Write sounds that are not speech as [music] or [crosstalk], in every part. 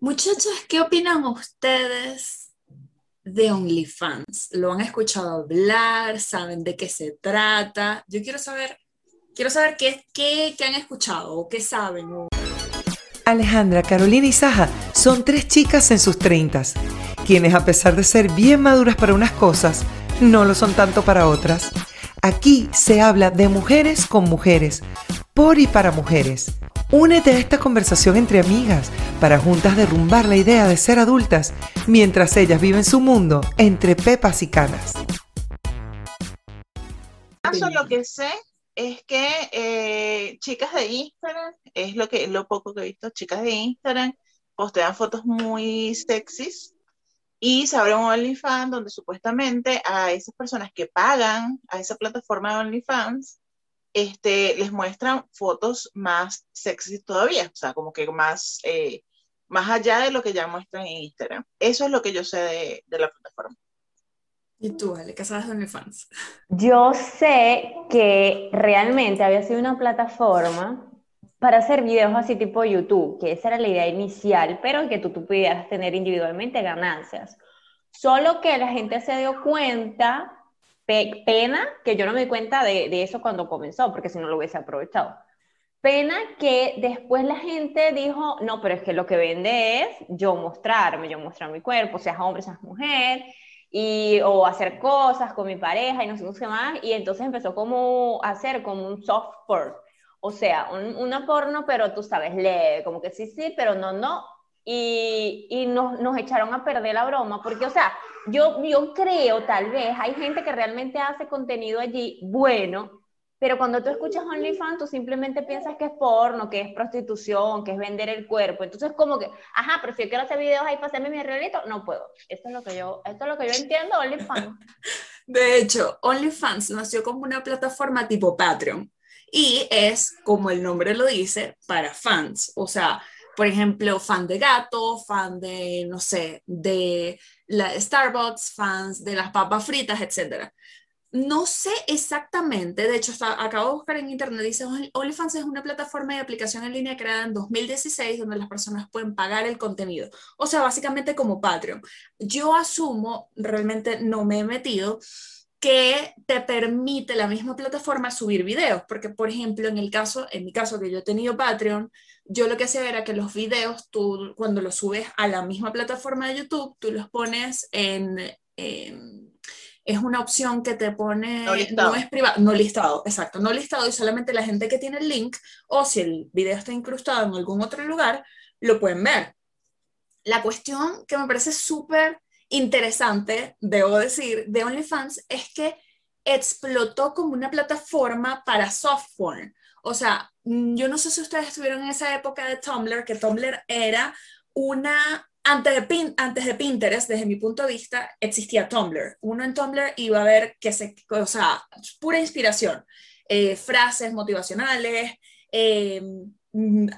Muchachos, ¿qué opinan ustedes de OnlyFans? ¿Lo han escuchado hablar? ¿Saben de qué se trata? Yo quiero saber, quiero saber qué, qué, qué han escuchado o qué saben. Alejandra, Carolina y Saja son tres chicas en sus treintas, quienes a pesar de ser bien maduras para unas cosas, no lo son tanto para otras. Aquí se habla de mujeres con mujeres, por y para mujeres. Únete a esta conversación entre amigas para juntas derrumbar la idea de ser adultas mientras ellas viven su mundo entre pepas y canas. lo que sé es que eh, chicas de Instagram, es lo que lo poco que he visto, chicas de Instagram postean fotos muy sexys y se abre un OnlyFans donde supuestamente a esas personas que pagan a esa plataforma de OnlyFans, este, les muestran fotos más sexys todavía, o sea, como que más, eh, más allá de lo que ya muestran en Instagram. Eso es lo que yo sé de, de la plataforma. ¿Y tú, Ale, qué sabes de OnlyFans? Yo sé que realmente había sido una plataforma para hacer videos así tipo YouTube, que esa era la idea inicial, pero que tú, tú pudieras tener individualmente ganancias. Solo que la gente se dio cuenta, pe- pena que yo no me di cuenta de, de eso cuando comenzó, porque si no lo hubiese aprovechado. Pena que después la gente dijo, no, pero es que lo que vende es yo mostrarme, yo mostrar mi cuerpo, seas hombre, seas mujer, y, o hacer cosas con mi pareja y no sé qué más, y entonces empezó como a hacer como un soft porn, o sea, un, una porno, pero tú sabes, leve, como que sí, sí, pero no, no, y, y nos, nos echaron a perder la broma, porque, o sea, yo, yo creo, tal vez, hay gente que realmente hace contenido allí bueno, pero cuando tú escuchas OnlyFans, tú simplemente piensas que es porno, que es prostitución, que es vender el cuerpo. Entonces, como que, ajá, pero si yo quiero hacer videos ahí para hacerme mi realito, no puedo. Esto es lo que yo, esto es lo que yo entiendo, OnlyFans. [laughs] De hecho, OnlyFans nació como una plataforma tipo Patreon y es, como el nombre lo dice, para fans. O sea, por ejemplo, fan de gato, fan de, no sé, de la Starbucks, fans de las papas fritas, etc. No sé exactamente, de hecho, está, acabo de buscar en internet, dice Only- OnlyFans es una plataforma de aplicación en línea creada en 2016 donde las personas pueden pagar el contenido. O sea, básicamente como Patreon. Yo asumo, realmente no me he metido, que te permite la misma plataforma subir videos, porque por ejemplo, en el caso, en mi caso que yo he tenido Patreon, yo lo que hacía era que los videos, tú cuando los subes a la misma plataforma de YouTube, tú los pones en... en- es una opción que te pone, No listado. es privado, no listado, exacto, no listado y solamente la gente que tiene el link o si el video está incrustado en algún otro lugar, lo pueden ver. La cuestión que me parece súper interesante, debo decir, de OnlyFans es que explotó como una plataforma para soft porn. O sea, yo no sé si ustedes estuvieron en esa época de Tumblr, que Tumblr era una, antes de, Pin- antes de Pinterest, desde mi punto de vista, existía Tumblr. Uno en Tumblr iba a ver que se, o sea, pura inspiración, Eh, frases motivacionales, eh,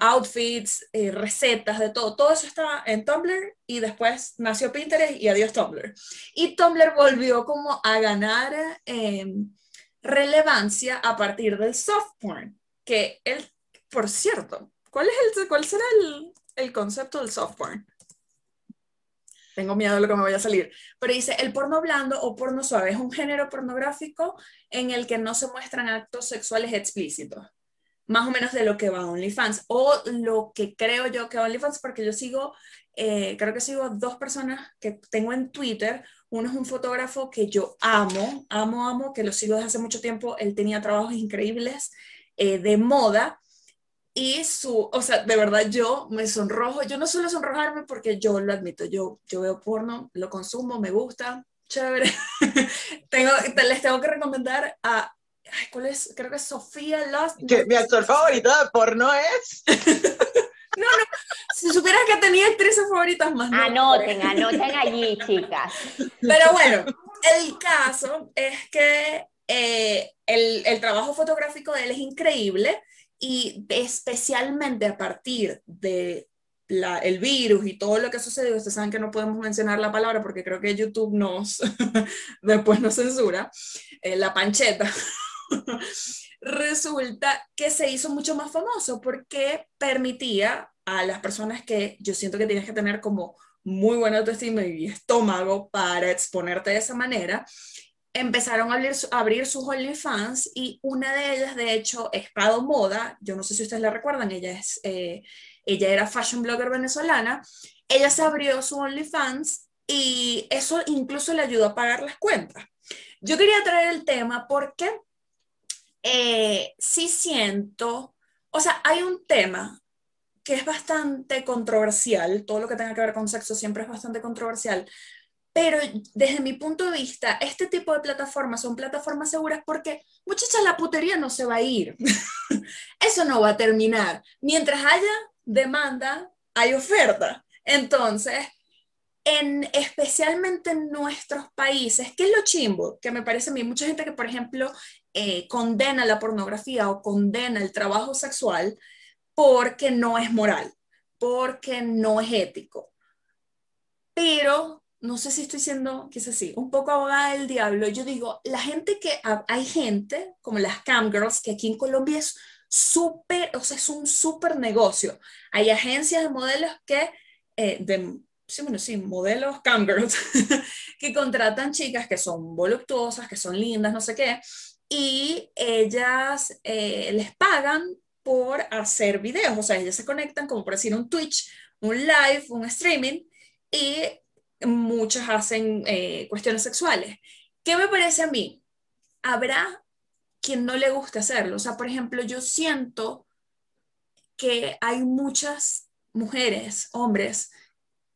outfits, eh, recetas, de todo. Todo eso estaba en Tumblr y después nació Pinterest y adiós Tumblr. Y Tumblr volvió como a ganar eh, relevancia a partir del soft porn, que el, por cierto, ¿cuál, es el, cuál será el, el concepto del soft porn? Tengo miedo de lo que me vaya a salir. Pero dice, el porno blando o porno suave es un género pornográfico en el que no se muestran actos sexuales explícitos más o menos de lo que va OnlyFans, o lo que creo yo que OnlyFans, porque yo sigo, eh, creo que sigo dos personas que tengo en Twitter, uno es un fotógrafo que yo amo, amo, amo, que lo sigo desde hace mucho tiempo, él tenía trabajos increíbles eh, de moda, y su, o sea, de verdad yo me sonrojo, yo no suelo sonrojarme porque yo lo admito, yo, yo veo porno, lo consumo, me gusta, chévere, [laughs] tengo, te- les tengo que recomendar a Ay, ¿cuál es? Creo que es Sofía Lost. Que mi actor favorito de porno es. [laughs] Si supieras que tenía actrices favoritas más no. Anoten, anoten allí, chicas. Pero bueno, el caso es que eh, el, el trabajo fotográfico de él es increíble y especialmente a partir de la- el virus y todo lo que sucedió, ustedes saben que no podemos mencionar la palabra porque creo que YouTube nos [laughs] después nos censura, eh, la pancheta. [laughs] Resulta que se hizo mucho más famoso porque permitía a las personas que yo siento que tienes que tener como muy buena autoestima y estómago para exponerte de esa manera, empezaron a abrir, abrir sus OnlyFans y una de ellas, de hecho, es Prado Moda, yo no sé si ustedes la recuerdan, ella, es, eh, ella era fashion blogger venezolana, ella se abrió su OnlyFans y eso incluso le ayudó a pagar las cuentas. Yo quería traer el tema porque eh, sí siento, o sea, hay un tema que es bastante controversial, todo lo que tenga que ver con sexo siempre es bastante controversial, pero desde mi punto de vista, este tipo de plataformas son plataformas seguras porque, muchachas, la putería no se va a ir. [laughs] Eso no va a terminar. Mientras haya demanda, hay oferta. Entonces, en, especialmente en nuestros países, ¿qué es lo chimbo? Que me parece a mí, mucha gente que, por ejemplo, eh, condena la pornografía o condena el trabajo sexual, porque no es moral, porque no es ético. Pero no sé si estoy siendo, quizás sí, un poco abogada del diablo. Yo digo, la gente que, hay gente como las camgirls, que aquí en Colombia es súper, o sea, es un súper negocio. Hay agencias de modelos que, eh, de, sí, bueno, sí, modelos camgirls, [laughs] que contratan chicas que son voluptuosas, que son lindas, no sé qué, y ellas eh, les pagan por hacer videos, o sea, ellas se conectan como por decir un Twitch, un live, un streaming, y muchas hacen eh, cuestiones sexuales. ¿Qué me parece a mí? Habrá quien no le guste hacerlo. O sea, por ejemplo, yo siento que hay muchas mujeres, hombres,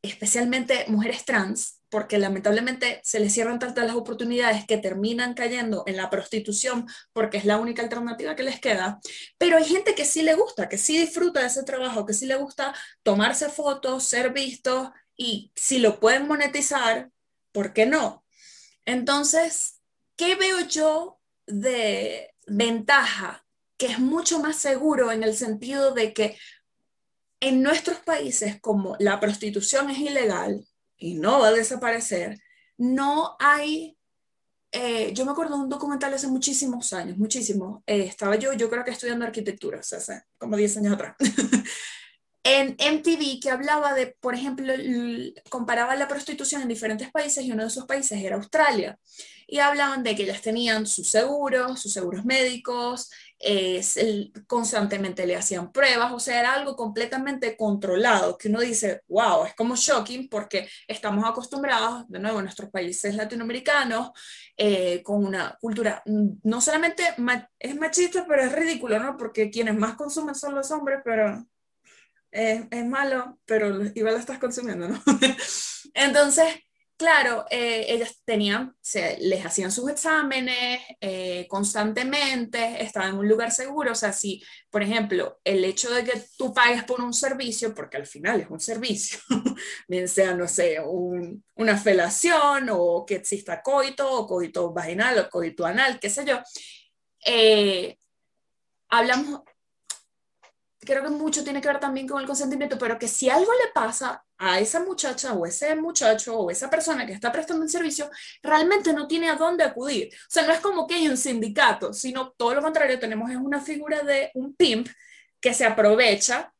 especialmente mujeres trans, porque lamentablemente se les cierran tantas las oportunidades que terminan cayendo en la prostitución porque es la única alternativa que les queda. Pero hay gente que sí le gusta, que sí disfruta de ese trabajo, que sí le gusta tomarse fotos, ser vistos y si lo pueden monetizar, ¿por qué no? Entonces, ¿qué veo yo de ventaja? Que es mucho más seguro en el sentido de que en nuestros países, como la prostitución es ilegal, y no va a desaparecer, no hay, eh, yo me acuerdo de un documental hace muchísimos años, muchísimo, eh, estaba yo, yo creo que estudiando arquitectura, o sea, hace como 10 años atrás, [laughs] en MTV que hablaba de, por ejemplo, comparaba la prostitución en diferentes países y uno de esos países era Australia. Y hablaban de que ellas tenían sus seguros, sus seguros médicos, constantemente le hacían pruebas, o sea, era algo completamente controlado, que uno dice, wow, es como shocking porque estamos acostumbrados, de nuevo, en nuestros países latinoamericanos, eh, con una cultura, mm, no solamente es machista, pero es ridículo, ¿no? Porque quienes más consumen son los hombres, pero es, es malo, pero igual lo estás consumiendo, ¿no? [laughs] Entonces, claro, eh, ellas tenían, se, les hacían sus exámenes eh, constantemente, estaban en un lugar seguro, o sea, si, por ejemplo, el hecho de que tú pagues por un servicio, porque al final es un servicio, [laughs] bien sea, no sé, una felación o que exista coito, o coito vaginal, o coito anal, qué sé yo, eh, hablamos, creo que mucho tiene que ver también con el consentimiento, pero que si algo le pasa a esa muchacha o ese muchacho o esa persona que está prestando un servicio, realmente no tiene a dónde acudir. O sea, no es como que hay un sindicato, sino todo lo contrario, tenemos es una figura de un pimp que se aprovecha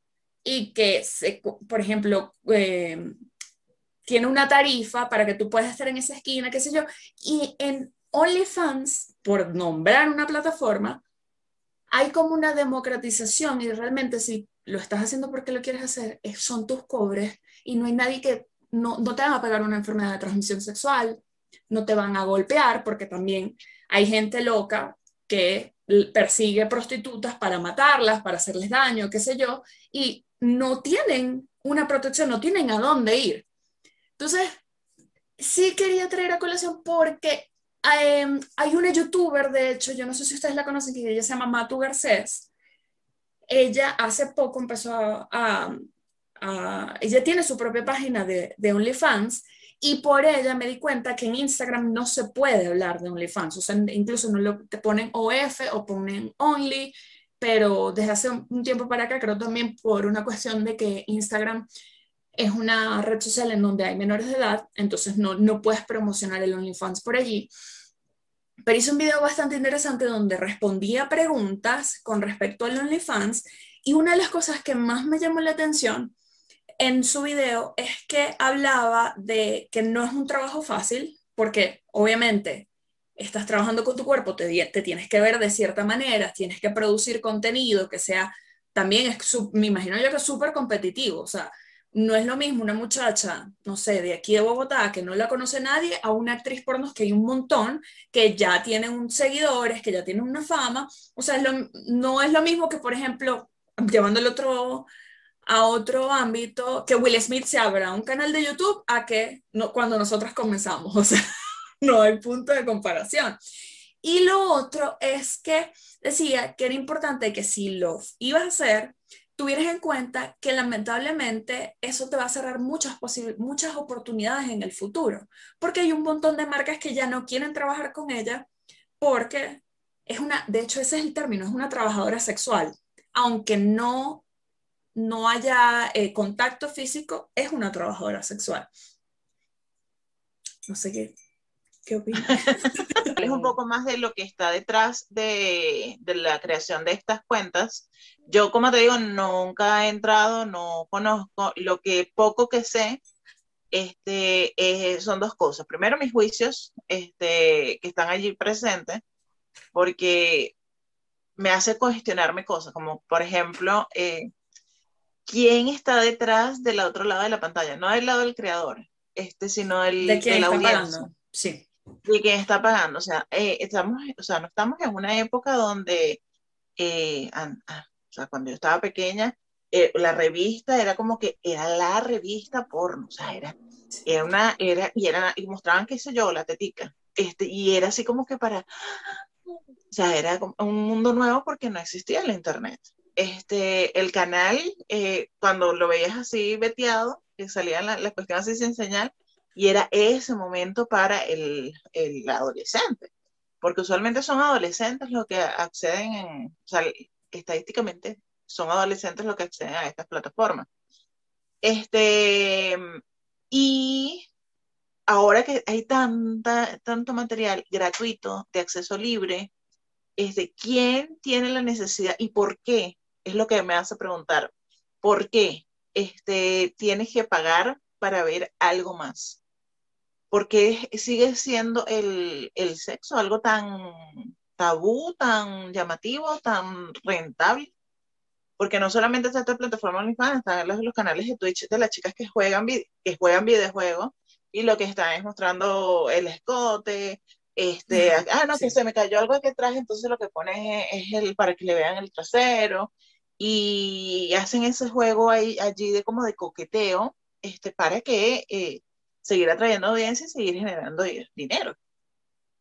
y que, se, por ejemplo, eh, tiene una tarifa para que tú puedas estar en esa esquina, qué sé yo, y en OnlyFans, por nombrar una plataforma, hay como una democratización y realmente si lo estás haciendo porque lo quieres hacer, son tus cobres y no hay nadie que, no, no te van a pegar una enfermedad de transmisión sexual, no te van a golpear porque también hay gente loca que persigue prostitutas para matarlas, para hacerles daño, qué sé yo, y no tienen una protección, no tienen a dónde ir. Entonces, sí quería traer a colación porque Em, hay una youtuber, de hecho, yo no sé si ustedes la conocen, que ella se llama Matu Garcés. Ella hace poco empezó a, ella tiene su propia página de, de, OnlyFans y por ella me di cuenta que en Instagram no se puede hablar de OnlyFans, o sea, incluso no lo, te ponen OF o ponen Only, pero desde hace un tiempo para acá, creo también por una cuestión de que Instagram es una red social en donde hay menores de edad, entonces no, no puedes promocionar el OnlyFans por allí. Pero hice un video bastante interesante donde respondía preguntas con respecto al OnlyFans Y una de las cosas que más me llamó la atención en su video es que hablaba de que no es un trabajo fácil, porque obviamente estás trabajando con tu cuerpo, te, te tienes que ver de cierta manera, tienes que producir contenido que sea, también es, me imagino yo que es súper competitivo, o sea, no es lo mismo una muchacha, no sé, de aquí de Bogotá, que no la conoce nadie, a una actriz porno que hay un montón, que ya tienen un seguidores, que ya tienen una fama. O sea, no es lo mismo que, por ejemplo, llevándolo otro, a otro ámbito, que Will Smith se abra un canal de YouTube a que no, cuando nosotros comenzamos. [laughs] O sea, no hay punto de comparación. Y lo otro es que decía que era importante que si lo ibas a hacer, tuvieras en cuenta que lamentablemente eso te va a cerrar muchas, muchas oportunidades en el futuro, porque hay un montón de marcas que ya no quieren trabajar con ella porque es una, de hecho ese es el término, es una trabajadora sexual, aunque no, no haya eh, contacto físico, es una trabajadora sexual. No sé qué, ¿Qué opinas? [laughs] es un poco más de lo que está detrás de, de, la creación de estas cuentas. Yo, como te digo, nunca he entrado, no conozco. Lo que poco que sé este, eh, son dos cosas. Primero, mis juicios este, que están allí presentes, porque me hace cuestionarme cosas, como por ejemplo, eh, ¿quién está detrás del otro lado de la pantalla? No del lado del creador, este, sino el de, quién Sí de quién está pagando. O sea, eh, estamos, o sea, no estamos en una época donde, eh, ah, o sea, cuando yo estaba pequeña, eh, la revista era como que era la revista porno, o sea, era, era una, era, y era, y mostraban, qué sé yo, la tetica, este, y era así como que para, o sea, era un mundo nuevo porque no existía el internet. Este, el canal, cuando lo veías así veteado, que salían las la cuestiones así sin señal, y era ese momento para el, el, adolescente, porque usualmente son adolescentes los que acceden, en, o sea, estadísticamente son adolescentes los que acceden a estas plataformas. Este, y ahora que hay tanta, tanto material gratuito, de acceso libre, este, ¿quién tiene la necesidad y por qué? Es lo que me hace preguntar. ¿Por qué este, tienes que pagar para ver algo más? Porque sigue siendo el, sexo algo tan tabú, tan llamativo, tan rentable. Porque no solamente está esta plataforma OnlyFans, están los, los canales de Twitch de las chicas que juegan, que juegan videojuegos y lo que están es mostrando el escote, este, ah, no, que se me cayó algo que traje, entonces lo que ponen es, el para que le vean el trasero y hacen ese juego ahí, allí de como de coqueteo, este, para que eh, seguir atrayendo audiencia y seguir generando dinero.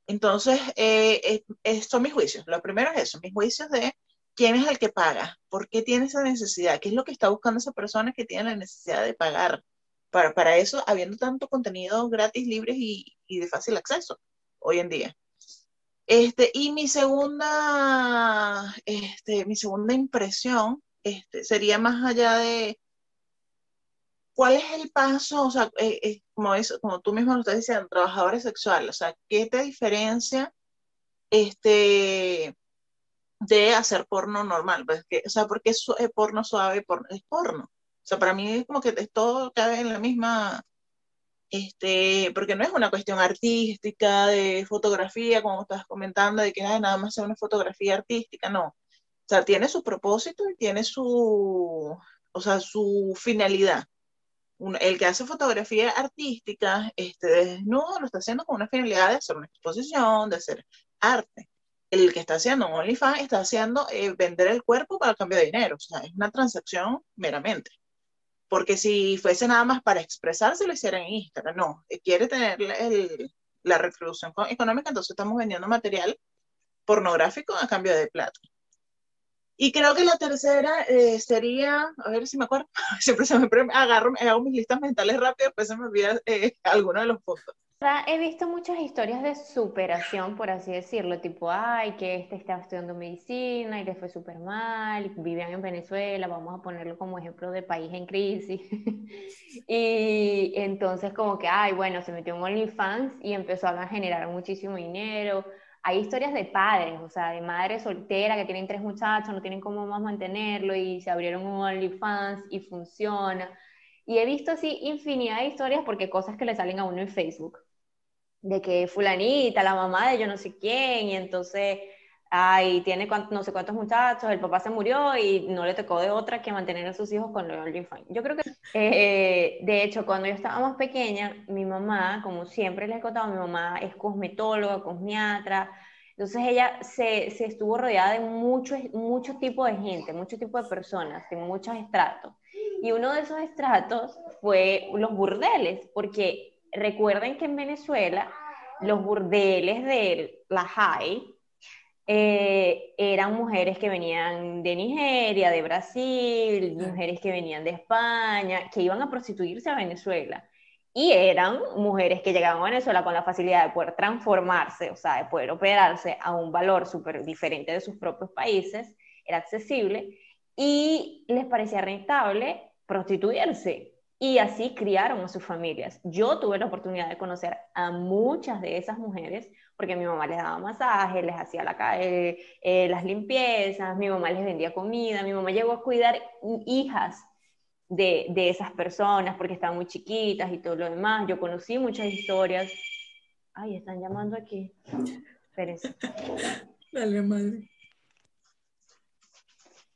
Entonces, eh, eh, son mis juicios. Lo primero es eso, mis juicios de quién es el que paga, por qué tiene esa necesidad, qué es lo que está buscando esa persona que tiene la necesidad de pagar. Para, para eso, habiendo tanto contenido gratis, libre y, y de fácil acceso hoy en día. Este, y mi segunda, este, mi segunda impresión este, sería más allá de ¿cuál es el paso? O sea, eh, eh, como, es, como tú mismo lo estás diciendo, trabajadores sexuales, o sea, ¿qué te diferencia este, de hacer porno normal? Pues que, o sea, porque es porno suave, porno, es porno. O sea, para mí es como que todo cabe en la misma, este, porque no es una cuestión artística, de fotografía, como estás comentando, de que nada más sea una fotografía artística, no. O sea, tiene su propósito y tiene su, o sea, su finalidad el que hace fotografía artística, este, desnudo, lo está haciendo con una finalidad de hacer una exposición, de hacer arte. El que está haciendo un OnlyFans está haciendo eh, vender el cuerpo para el cambio de dinero. O sea, es una transacción meramente. Porque si fuese nada más para expresarse, lo hiciera en Instagram. No, eh, quiere tener la retribución económica, entonces estamos vendiendo material pornográfico a cambio de plata. Y creo que la tercera eh, sería, a ver si me acuerdo, [laughs] siempre se me agarro, hago mis listas mentales rápido, después se me olvida eh, [laughs] alguno de los puntos. He visto muchas historias de superación, por así decirlo, tipo, ay, que este estaba estudiando medicina y le fue súper mal, vivían en Venezuela, vamos a ponerlo como ejemplo de país en crisis. [laughs] y entonces como que, ay, bueno, se metió en OnlyFans y empezó a generar muchísimo dinero, hay historias de padres, o sea, de madres solteras que tienen tres muchachos, no tienen cómo más mantenerlo y se abrieron un OnlyFans y funciona. Y he visto así infinidad de historias porque cosas que le salen a uno en Facebook, de que fulanita, la mamá de yo no sé quién, y entonces ay, tiene no sé cuántos muchachos, el papá se murió y no le tocó de otra que mantener a sus hijos con lo OnlyFans. Yo creo que, eh, de hecho, cuando yo estaba más pequeña, mi mamá, como siempre les he contado, mi mamá es cosmetóloga, cosmiatra, entonces ella se, se estuvo rodeada de muchos mucho tipo de gente, mucho tipo de personas, de muchos estratos. Y uno de esos estratos fue los burdeles, porque recuerden que en Venezuela los burdeles de la high eh, eran mujeres que venían de Nigeria, de Brasil, mujeres que venían de España, que iban a prostituirse a Venezuela. Y eran mujeres que llegaban a Venezuela con la facilidad de poder transformarse, o sea, de poder operarse a un valor súper diferente de sus propios países, era accesible, y les parecía rentable prostituirse. Y así criaron a sus familias. Yo tuve la oportunidad de conocer a muchas de esas mujeres porque mi mamá les daba masajes, les hacía la, eh, eh, las limpiezas, mi mamá les vendía comida, mi mamá llegó a cuidar hijas de, de, esas personas porque estaban muy chiquitas y todo lo demás. Yo conocí muchas historias. Ay, están llamando aquí. Espérense. Dale, madre.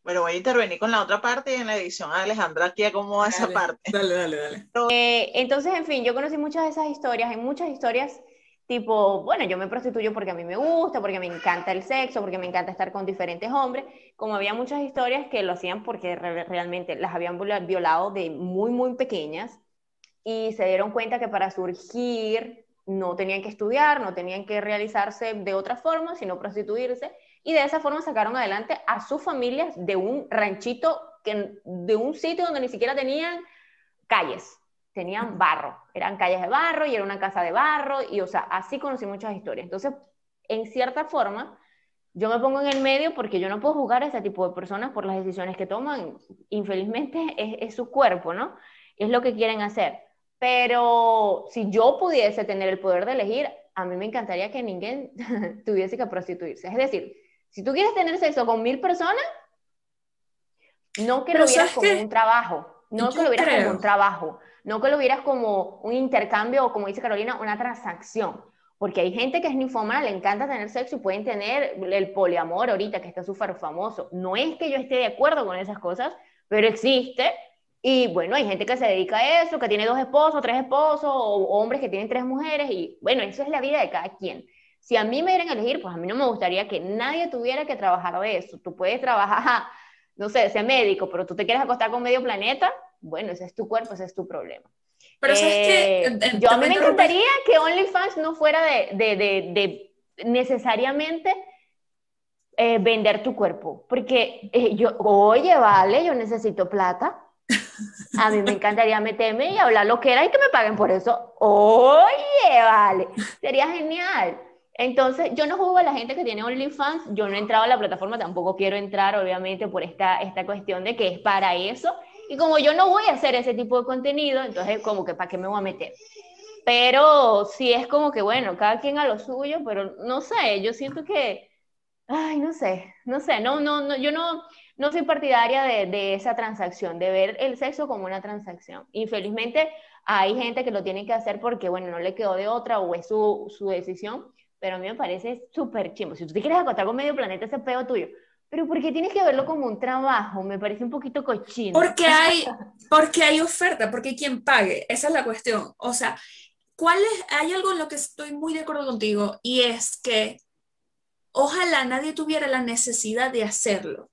Bueno, voy a intervenir con la otra parte y en la edición Alejandra aquí acomoda esa parte. Dale, dale, dale. [laughs] Eh, entonces, en fin, yo conocí muchas de esas historias. Hay muchas historias tipo, bueno, yo me prostituyo porque a mí me gusta, porque me encanta el sexo, porque me encanta estar con diferentes hombres, como había muchas historias que lo hacían porque realmente las habían violado de muy, muy pequeñas y se dieron cuenta que para surgir no tenían que estudiar, no tenían que realizarse de otra forma, sino prostituirse, y de esa forma sacaron adelante a sus familias de un ranchito, que, de un sitio donde ni siquiera tenían calles, tenían barro, eran calles de barro y era una casa de barro, y o sea, así conocí muchas historias. Entonces, en cierta forma, yo me pongo en el medio porque yo no puedo juzgar a ese tipo de personas por las decisiones que toman. Infelizmente es, es su cuerpo, ¿no? Es lo que quieren hacer. Pero si yo pudiese tener el poder de elegir, a mí me encantaría que ninguém [laughs] tuviese que prostituirse. Es decir, si tú quieres tener sexo con mil personas, no que lo vieras como un trabajo, no que lo vieras como un trabajo, no que lo vieras como un intercambio o como dice Carolina, una transacción. Porque hay gente que es ninfómana, le encanta tener sexo y pueden tener el poliamor ahorita, que está súper famoso. No es que yo esté de acuerdo con esas cosas, pero existe. Y bueno, hay gente que se dedica a eso, que tiene dos esposos, tres esposos, o hombres que tienen tres mujeres. Y bueno, eso es la vida de cada quien. Si a mí me dieran a elegir, pues a mí no me gustaría que nadie tuviera que trabajar de eso. Tú puedes trabajar, [laughs] no sé, ser médico, pero tú te quieres acostar con medio planeta, bueno, ese es tu cuerpo, ese es tu problema. Pero ¿sabes que eh, Yo a mí me encantaría que OnlyFans no fuera de, de, de, necesariamente eh, vender tu cuerpo, porque eh, yo, oye, vale, yo necesito plata. A mí me [laughs] encantaría meterme y hablar lo que era y que me paguen por eso. Oye, vale, sería genial. Entonces, yo no juzgo a la gente que tiene OnlyFans, yo no he entrado a la plataforma, tampoco quiero entrar, obviamente, por esta, esta cuestión de que es para eso. Y como yo no voy a hacer ese tipo de contenido, entonces, como que, ¿para qué me voy a meter? Pero sí es como que, bueno, cada quien a lo suyo, pero no sé, yo siento que, ay, no sé, no sé, no, no, no yo no, no soy partidaria de, de esa transacción, de ver el sexo como una transacción. Infelizmente, hay gente que lo tiene que hacer porque, bueno, no le quedó de otra o es su, su decisión pero a mí me parece súper chimbo. Si tú te quieres acostar con medio planeta, ese peo tuyo. Pero ¿por qué tienes que verlo como un trabajo? Me parece un poquito cochino. Porque [laughs] hay, porque hay oferta, porque hay quien pague. Esa es la cuestión. O sea, ¿cuál es? Hay algo en lo que estoy muy de acuerdo contigo y es que ojalá nadie tuviera la necesidad de hacerlo.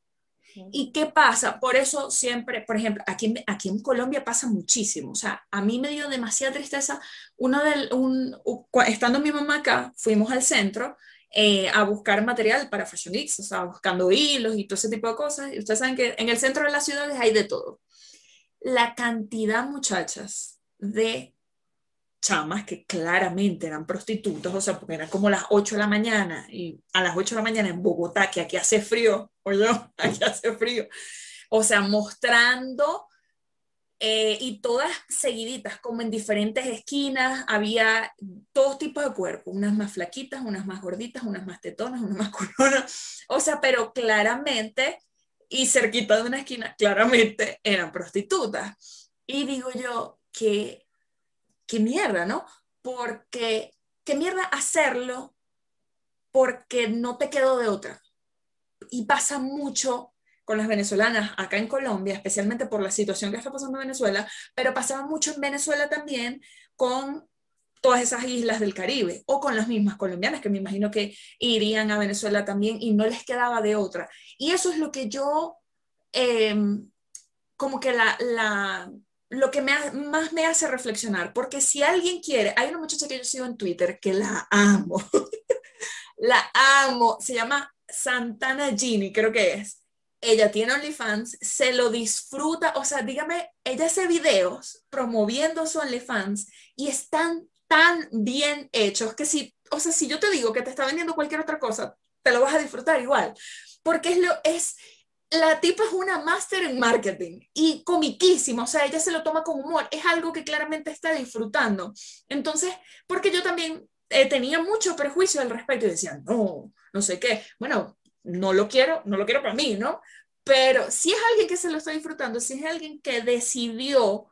¿Y qué pasa? Por eso siempre, por ejemplo, aquí aquí en Colombia pasa muchísimo. O sea, a mí me dio demasiada tristeza. Uno del, un, estando mi mamá acá, fuimos al centro eh, a buscar material para Fashion Week, o sea, buscando hilos y todo ese tipo de cosas. Y ustedes saben que en el centro de las ciudades hay de todo. La cantidad, muchachas, de chamas que claramente eran prostitutas, o sea, porque eran como las 8 de la mañana, y a las 8 de la mañana en Bogotá, que aquí hace frío, oye, [laughs] aquí hace frío, o sea, mostrando eh, y todas seguiditas, como en diferentes esquinas, había todos tipos de cuerpos, unas más flaquitas, unas más gorditas, unas más tetonas, unas más [laughs] culonas, o sea, pero claramente, y cerquita de una esquina, claramente eran prostitutas. Y digo yo, que, qué mierda, ¿no? Porque, qué mierda hacerlo porque no te quedo de otra. Y pasa mucho con las venezolanas acá en Colombia, especialmente por la situación que está pasando en Venezuela, pero pasaba mucho en Venezuela también con todas esas islas del Caribe o con las mismas colombianas que me imagino que irían a Venezuela también y no les quedaba de otra. Y eso es lo que yo, em, como que la, la, lo que me más me hace reflexionar, porque si alguien quiere, hay una muchacha que yo sigo en Twitter que la amo, [laughs] la amo, se llama Santana Gini, creo que es. Ella tiene OnlyFans, se lo disfruta, o sea, dígame, ella hace videos promoviendo su OnlyFans y están tan bien hechos que si, o sea, si yo te digo que te está vendiendo cualquier otra cosa, te lo vas a disfrutar igual, porque es lo, es, la tipa es una máster en marketing y comiquísima, o sea, ella se lo toma con humor, es algo que claramente está disfrutando. Entonces, porque yo también eh, tenía mucho prejuicio al respecto y decía, no, no sé qué. Bueno, no lo quiero, no lo quiero para mí, ¿no? Pero si es alguien que se lo está disfrutando, si es alguien que decidió,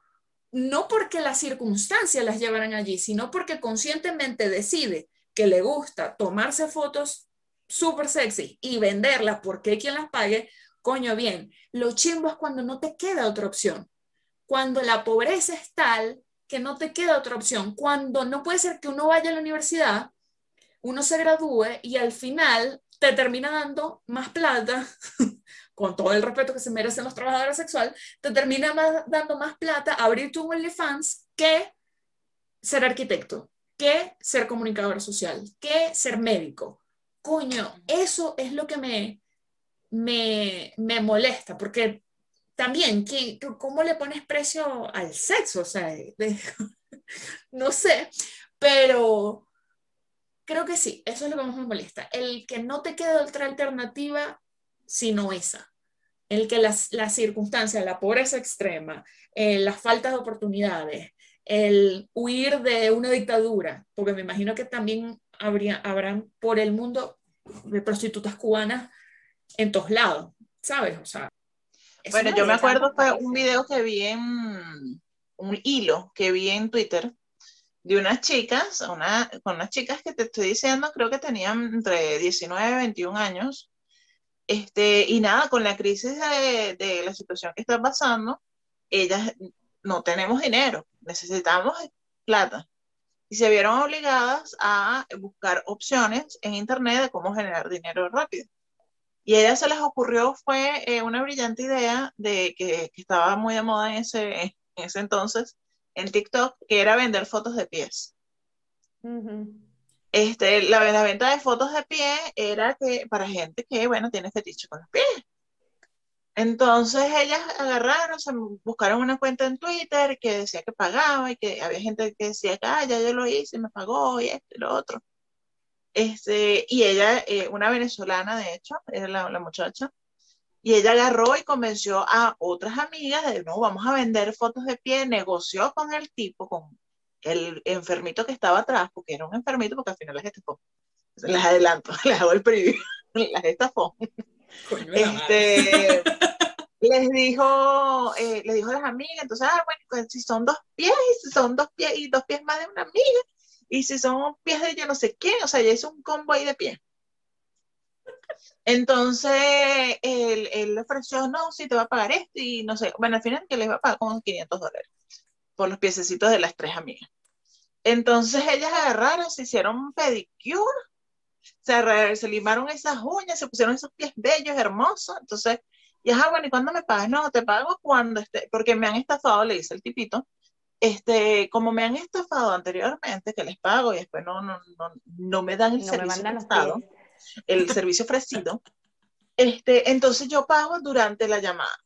no porque las circunstancias las llevaran allí, sino porque conscientemente decide que le gusta tomarse fotos súper sexy y venderlas porque hay quien las pague, coño bien. Lo chimbo es cuando no te queda otra opción. Cuando la pobreza es tal que no te queda otra opción. Cuando no puede ser que uno vaya a la universidad, uno se gradúe y al final te termina dando más plata, [laughs] con todo el respeto que se merecen los trabajadores sexuales, te termina dando más plata abrir tu OnlyFans que ser arquitecto, que ser comunicador social, que ser médico. Coño, eso es lo que me, me, me molesta, porque también, ¿qué, ¿cómo le pones precio al sexo? O sea, [laughs] no sé, pero Creo que sí, eso es lo que más me molesta. El que no te quede otra alternativa sino esa. El que las, las circunstancias, la pobreza extrema, eh, las faltas de oportunidades, el huir de una dictadura, porque me imagino que también habría, habrán por el mundo de prostitutas cubanas en todos lados, ¿sabes? O sea, bueno, yo me acuerdo fue un video que vi en un hilo que vi en Twitter de unas chicas, una, con unas chicas que te estoy diciendo, creo que tenían entre 19 y 21 años, este, y nada, con la crisis de, de la situación que está pasando, ellas no tenemos dinero, necesitamos plata. Y se vieron obligadas a buscar opciones en Internet de cómo generar dinero rápido. Y a ellas se les ocurrió, fue eh, una brillante idea de que, que, estaba muy de moda en ese, en ese entonces, en TikTok, que era vender fotos de pies. este, la, la, venta de fotos de pie era que para gente que, bueno, tiene fetiche con los pies. Entonces ellas agarraron, se buscaron una cuenta en Twitter que decía que pagaba y que había gente que decía que ah, ya yo lo hice, me pagó y esto y lo otro. Este, y ella, eh, una venezolana de hecho, era la, la muchacha, y ella agarró y convenció a otras amigas de, no, vamos a vender fotos de pie, negoció con el tipo, con el enfermito que estaba atrás, porque era un enfermito, porque al final las estafó. Las adelanto, [laughs] les hago el preview, [laughs] las estafó. Este, les dijo, eh, les dijo a las amigas, entonces, ah, bueno, pues, si son dos pies, si son dos pies, y dos pies más de una amiga, y si son pies de ella no sé quién, o sea, ya hizo un combo ahí de pies. Entonces, él, él, ofreció, no, sí, te va a pagar esto y no sé, bueno, al final que les va a pagar como 500 dólares por los piececitos de las tres amigas. Entonces ellas agarraron, se hicieron pedicure, se, se limaron esas uñas, se pusieron esos pies bellos, hermosos. Entonces, y ajá, bueno, ¿y cuándo me pagas? No, te pago cuando esté, porque me han estafado, le dice el tipito, este, como me han estafado anteriormente, que les pago y después no, no, no, no me dan el no servicio prestado el servicio ofrecido, este, entonces yo pago durante la llamada.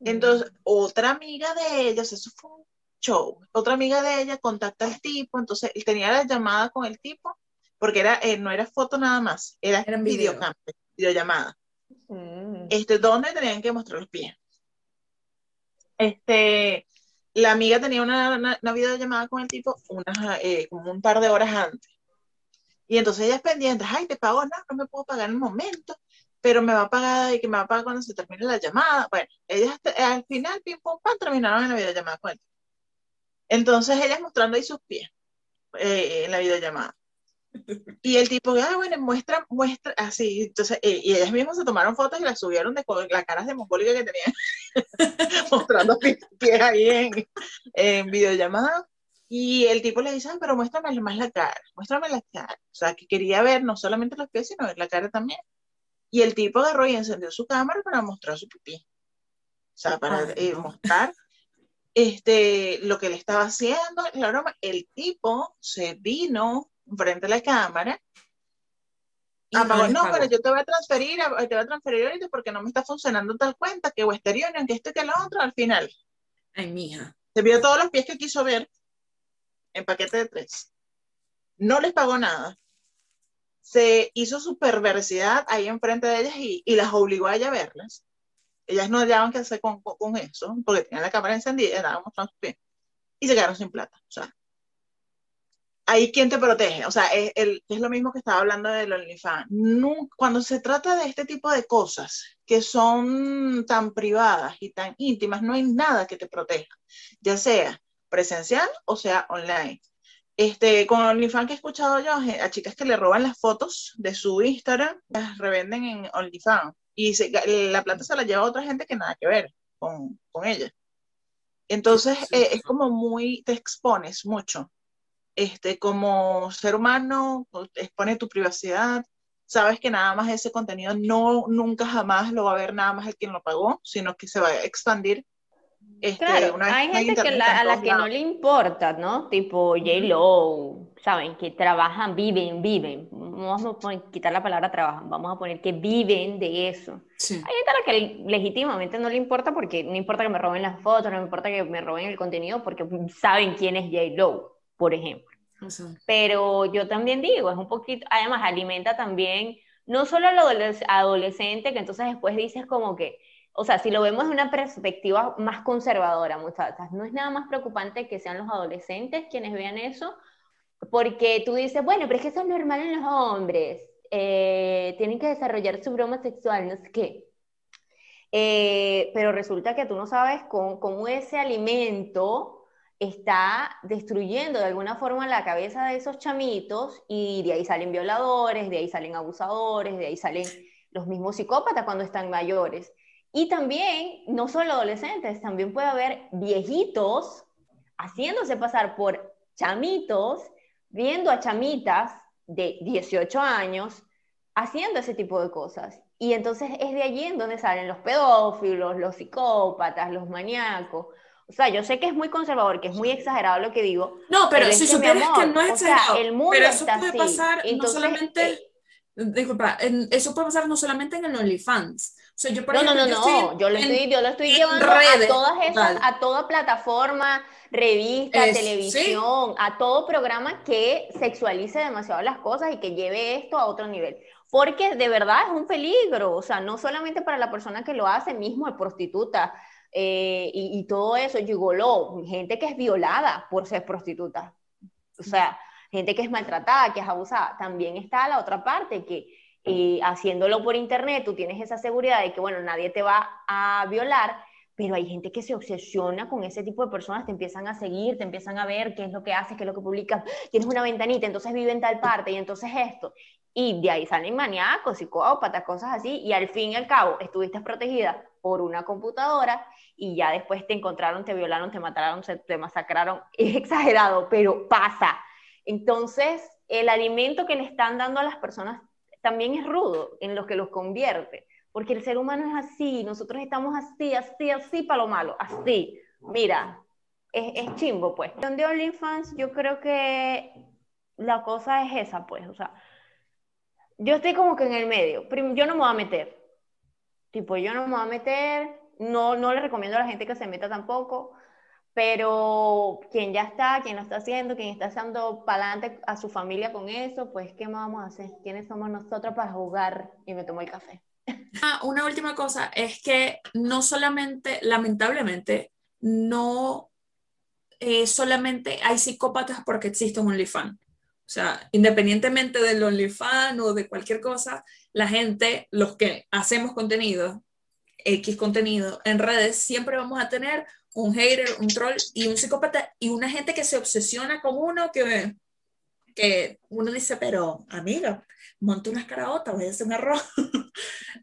Entonces, otra amiga de ellas, eso fue un show, otra amiga de ella contacta al tipo, entonces él tenía la llamada con el tipo, porque era, eh, no era foto nada más, era, era videocam, videollamada. Mm. Este, donde tenían que mostrar los pies. este, la amiga tenía una, una, videollamada con el tipo unas, eh, como un par de horas antes. Y entonces ella es pendiente, ay, te pago, no, no me puedo pagar en el momento, pero me va a pagar y que me va a pagar cuando se termine la llamada. Bueno, ellas al final, pim, pum, pam, terminaron en la videollamada con él. Entonces ellas mostrando ahí sus pies eh, en la videollamada. Y el tipo, ah, bueno, muestra, muestra, así, entonces, eh, y ellas mismas se tomaron fotos y las subieron de las caras de mongólica que tenían, [laughs] mostrando pies, ahí en, en videollamada. Y el tipo le dice, ah, pero muéstrame más la cara, muéstrame la cara. O sea, que quería ver no solamente los pies, sino ver la cara también. Y el tipo agarró y encendió su cámara para mostrar su pipí. O sea, para eh, mostrar este, lo que le estaba haciendo, la broma. El tipo se vino frente a la cámara. Y apagó, no, pero yo te voy a transferir, te voy a transferir ahorita porque no me está funcionando tal cuenta, que Westerion, que esto que lo otro, al final. Ay, mija. Se vio todos los pies que quiso ver en paquete de tres. No les pagó nada. Se hizo su perversidad ahí enfrente de ellas y, las obligó a ella a verlas. Ellas no hallaban qué hacer con, con, eso, porque tenían la cámara encendida y estaban mostrando sus pies. Y se quedaron sin plata. O sea, ahí quién te protege. O sea, es, es lo mismo que estaba hablando del OnlyFans. cuando se trata de este tipo de cosas que son tan privadas y tan íntimas, no hay nada que te proteja, ya sea presencial o sea online. Este, con OnlyFans que he escuchado yo, a chicas que le roban las fotos de su Instagram, las revenden en OnlyFans y la plata se la lleva a otra gente que nada que ver con, con ella. Entonces, eh, es como muy, te expones mucho este, como ser humano, expone tu privacidad, sabes que nada más ese contenido no, nunca jamás lo va a ver nada más el quien lo pagó, sino que se va a expandir. Este, claro, hay gente que a la que no le importa, ¿no? Tipo J-Lo, ¿saben? Que trabajan, viven, viven. Vamos a quitar la palabra trabajan, vamos a poner que viven de eso. Hay gente a la que legítimamente no le importa porque no importa que me roben las fotos, no me importa que me roben el contenido porque saben quién es J-Lo por ejemplo. Pero yo también digo, es un poquito, además alimenta también, no solo al adolescente, que entonces después dices como que, o sea, si lo vemos de una perspectiva más conservadora, muchachas, no es nada más preocupante que sean los adolescentes quienes vean eso, porque tú dices, bueno, pero es que eso es normal en los hombres, eh, tienen que desarrollar su broma sexual, no sé qué. Eh, pero resulta que tú no sabes cómo ese alimento está destruyendo de alguna forma la cabeza de esos chamitos y de ahí salen violadores, de ahí salen abusadores, de ahí salen los mismos psicópatas cuando están mayores. Y también, no solo adolescentes, también puede haber viejitos haciéndose pasar por chamitos, viendo a chamitas de 18 años haciendo ese tipo de cosas. Y entonces es de allí en donde salen los pedófilos, los psicópatas, los maníacos. O sea, yo sé que es muy conservador, que es muy exagerado lo que digo. No, pero, si supieras que no es exagerado, el mundo pero eso puede pasar no solamente, eh, disculpa, eso puede pasar no solamente en el OnlyFans. O sea, yo por no, no, no, no, yo lo estoy, yo lo estoy llevando a todas esas, a toda plataforma, revista, televisión, a todo programa que sexualice demasiado las cosas y que lleve esto a otro nivel. Porque de verdad es un peligro, o sea, no solamente para la persona que lo hace, mismo el prostituta, eh, y, todo eso, gigoló, gente que es violada por ser prostituta, o sea, gente que es maltratada, que es abusada, también está la otra parte que eh, haciéndolo por internet tú tienes esa seguridad de que, bueno, nadie te va a violar, pero hay gente que se obsesiona con ese tipo de personas, te empiezan a seguir, te empiezan a ver qué es lo que haces, qué es lo que publicas, tienes una ventanita, entonces vive en tal parte y entonces esto. Y de ahí salen maníacos, psicópatas, cosas así, y al fin y al cabo estuviste protegida por una computadora y ya después te encontraron, te violaron, te mataron, te masacraron. [laughs] Es exagerado, pero pasa. Entonces, el alimento que le están dando a las personas también es rudo en lo que los convierte, porque el ser humano es así, nosotros estamos así, así, así para lo malo, así. Mira, es, es chimbo, pues. De OnlyFans, yo creo que la cosa es esa, pues, o sea, yo estoy como que en el medio. Yo no me voy a meter. Tipo, yo no me voy a meter, no, no le recomiendo a la gente que se meta tampoco, pero quien ya está, quien lo está haciendo, quien está echando para adelante a su familia con eso, pues ¿qué vamos a hacer? ¿Quiénes somos nosotros para jugar? Y me tomo el café. Ah, una última cosa es que no solamente, lamentablemente, no eh, solamente hay psicópatas porque existe un OnlyFans. O sea, independientemente del OnlyFans o de cualquier cosa, la gente, los que hacemos contenido, X contenido en redes, siempre vamos a tener un hater, un troll y un psicópata y una gente que se obsesiona con uno que, que uno dice, pero amiga, monte unas caraotas, voy a hacer un arroz. [laughs]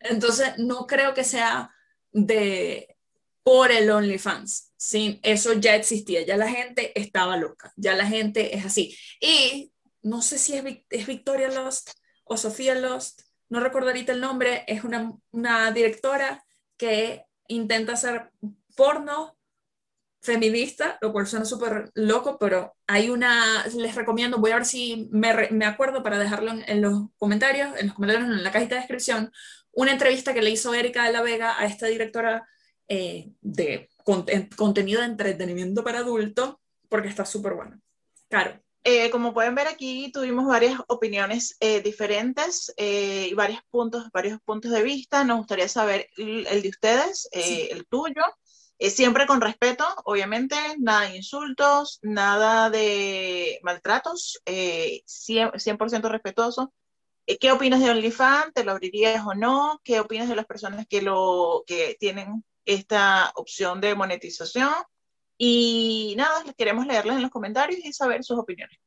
Entonces, no creo que sea de por el OnlyFans. Sí, eso ya existía, ya la gente estaba loca, ya la gente es así. Y no sé si es, Victoria Lost o Sofía Lost, no recuerdo ahorita el nombre, es una, directora que intenta hacer porno feminista, lo cual suena súper loco, pero hay una, les recomiendo, voy a ver si me, me acuerdo para dejarlo en, los comentarios, en los comentarios, en la cajita de descripción, una entrevista que le hizo Erika de la Vega a esta directora eh, de contenido de entretenimiento para adultos, porque está súper bueno. Claro. Eh, como pueden ver aquí, tuvimos varias opiniones eh, diferentes y varios puntos, varios puntos de vista. Nos gustaría saber el, de ustedes, el tuyo. siempre con respeto, obviamente, nada de insultos, nada de maltratos, 100%, 100 respetuoso. ¿Qué opinas de OnlyFans? ¿Te lo abrirías o no? ¿Qué opinas de las personas que, lo, que tienen esta opción de monetización. Y nada, queremos leerles en los comentarios y saber sus opiniones.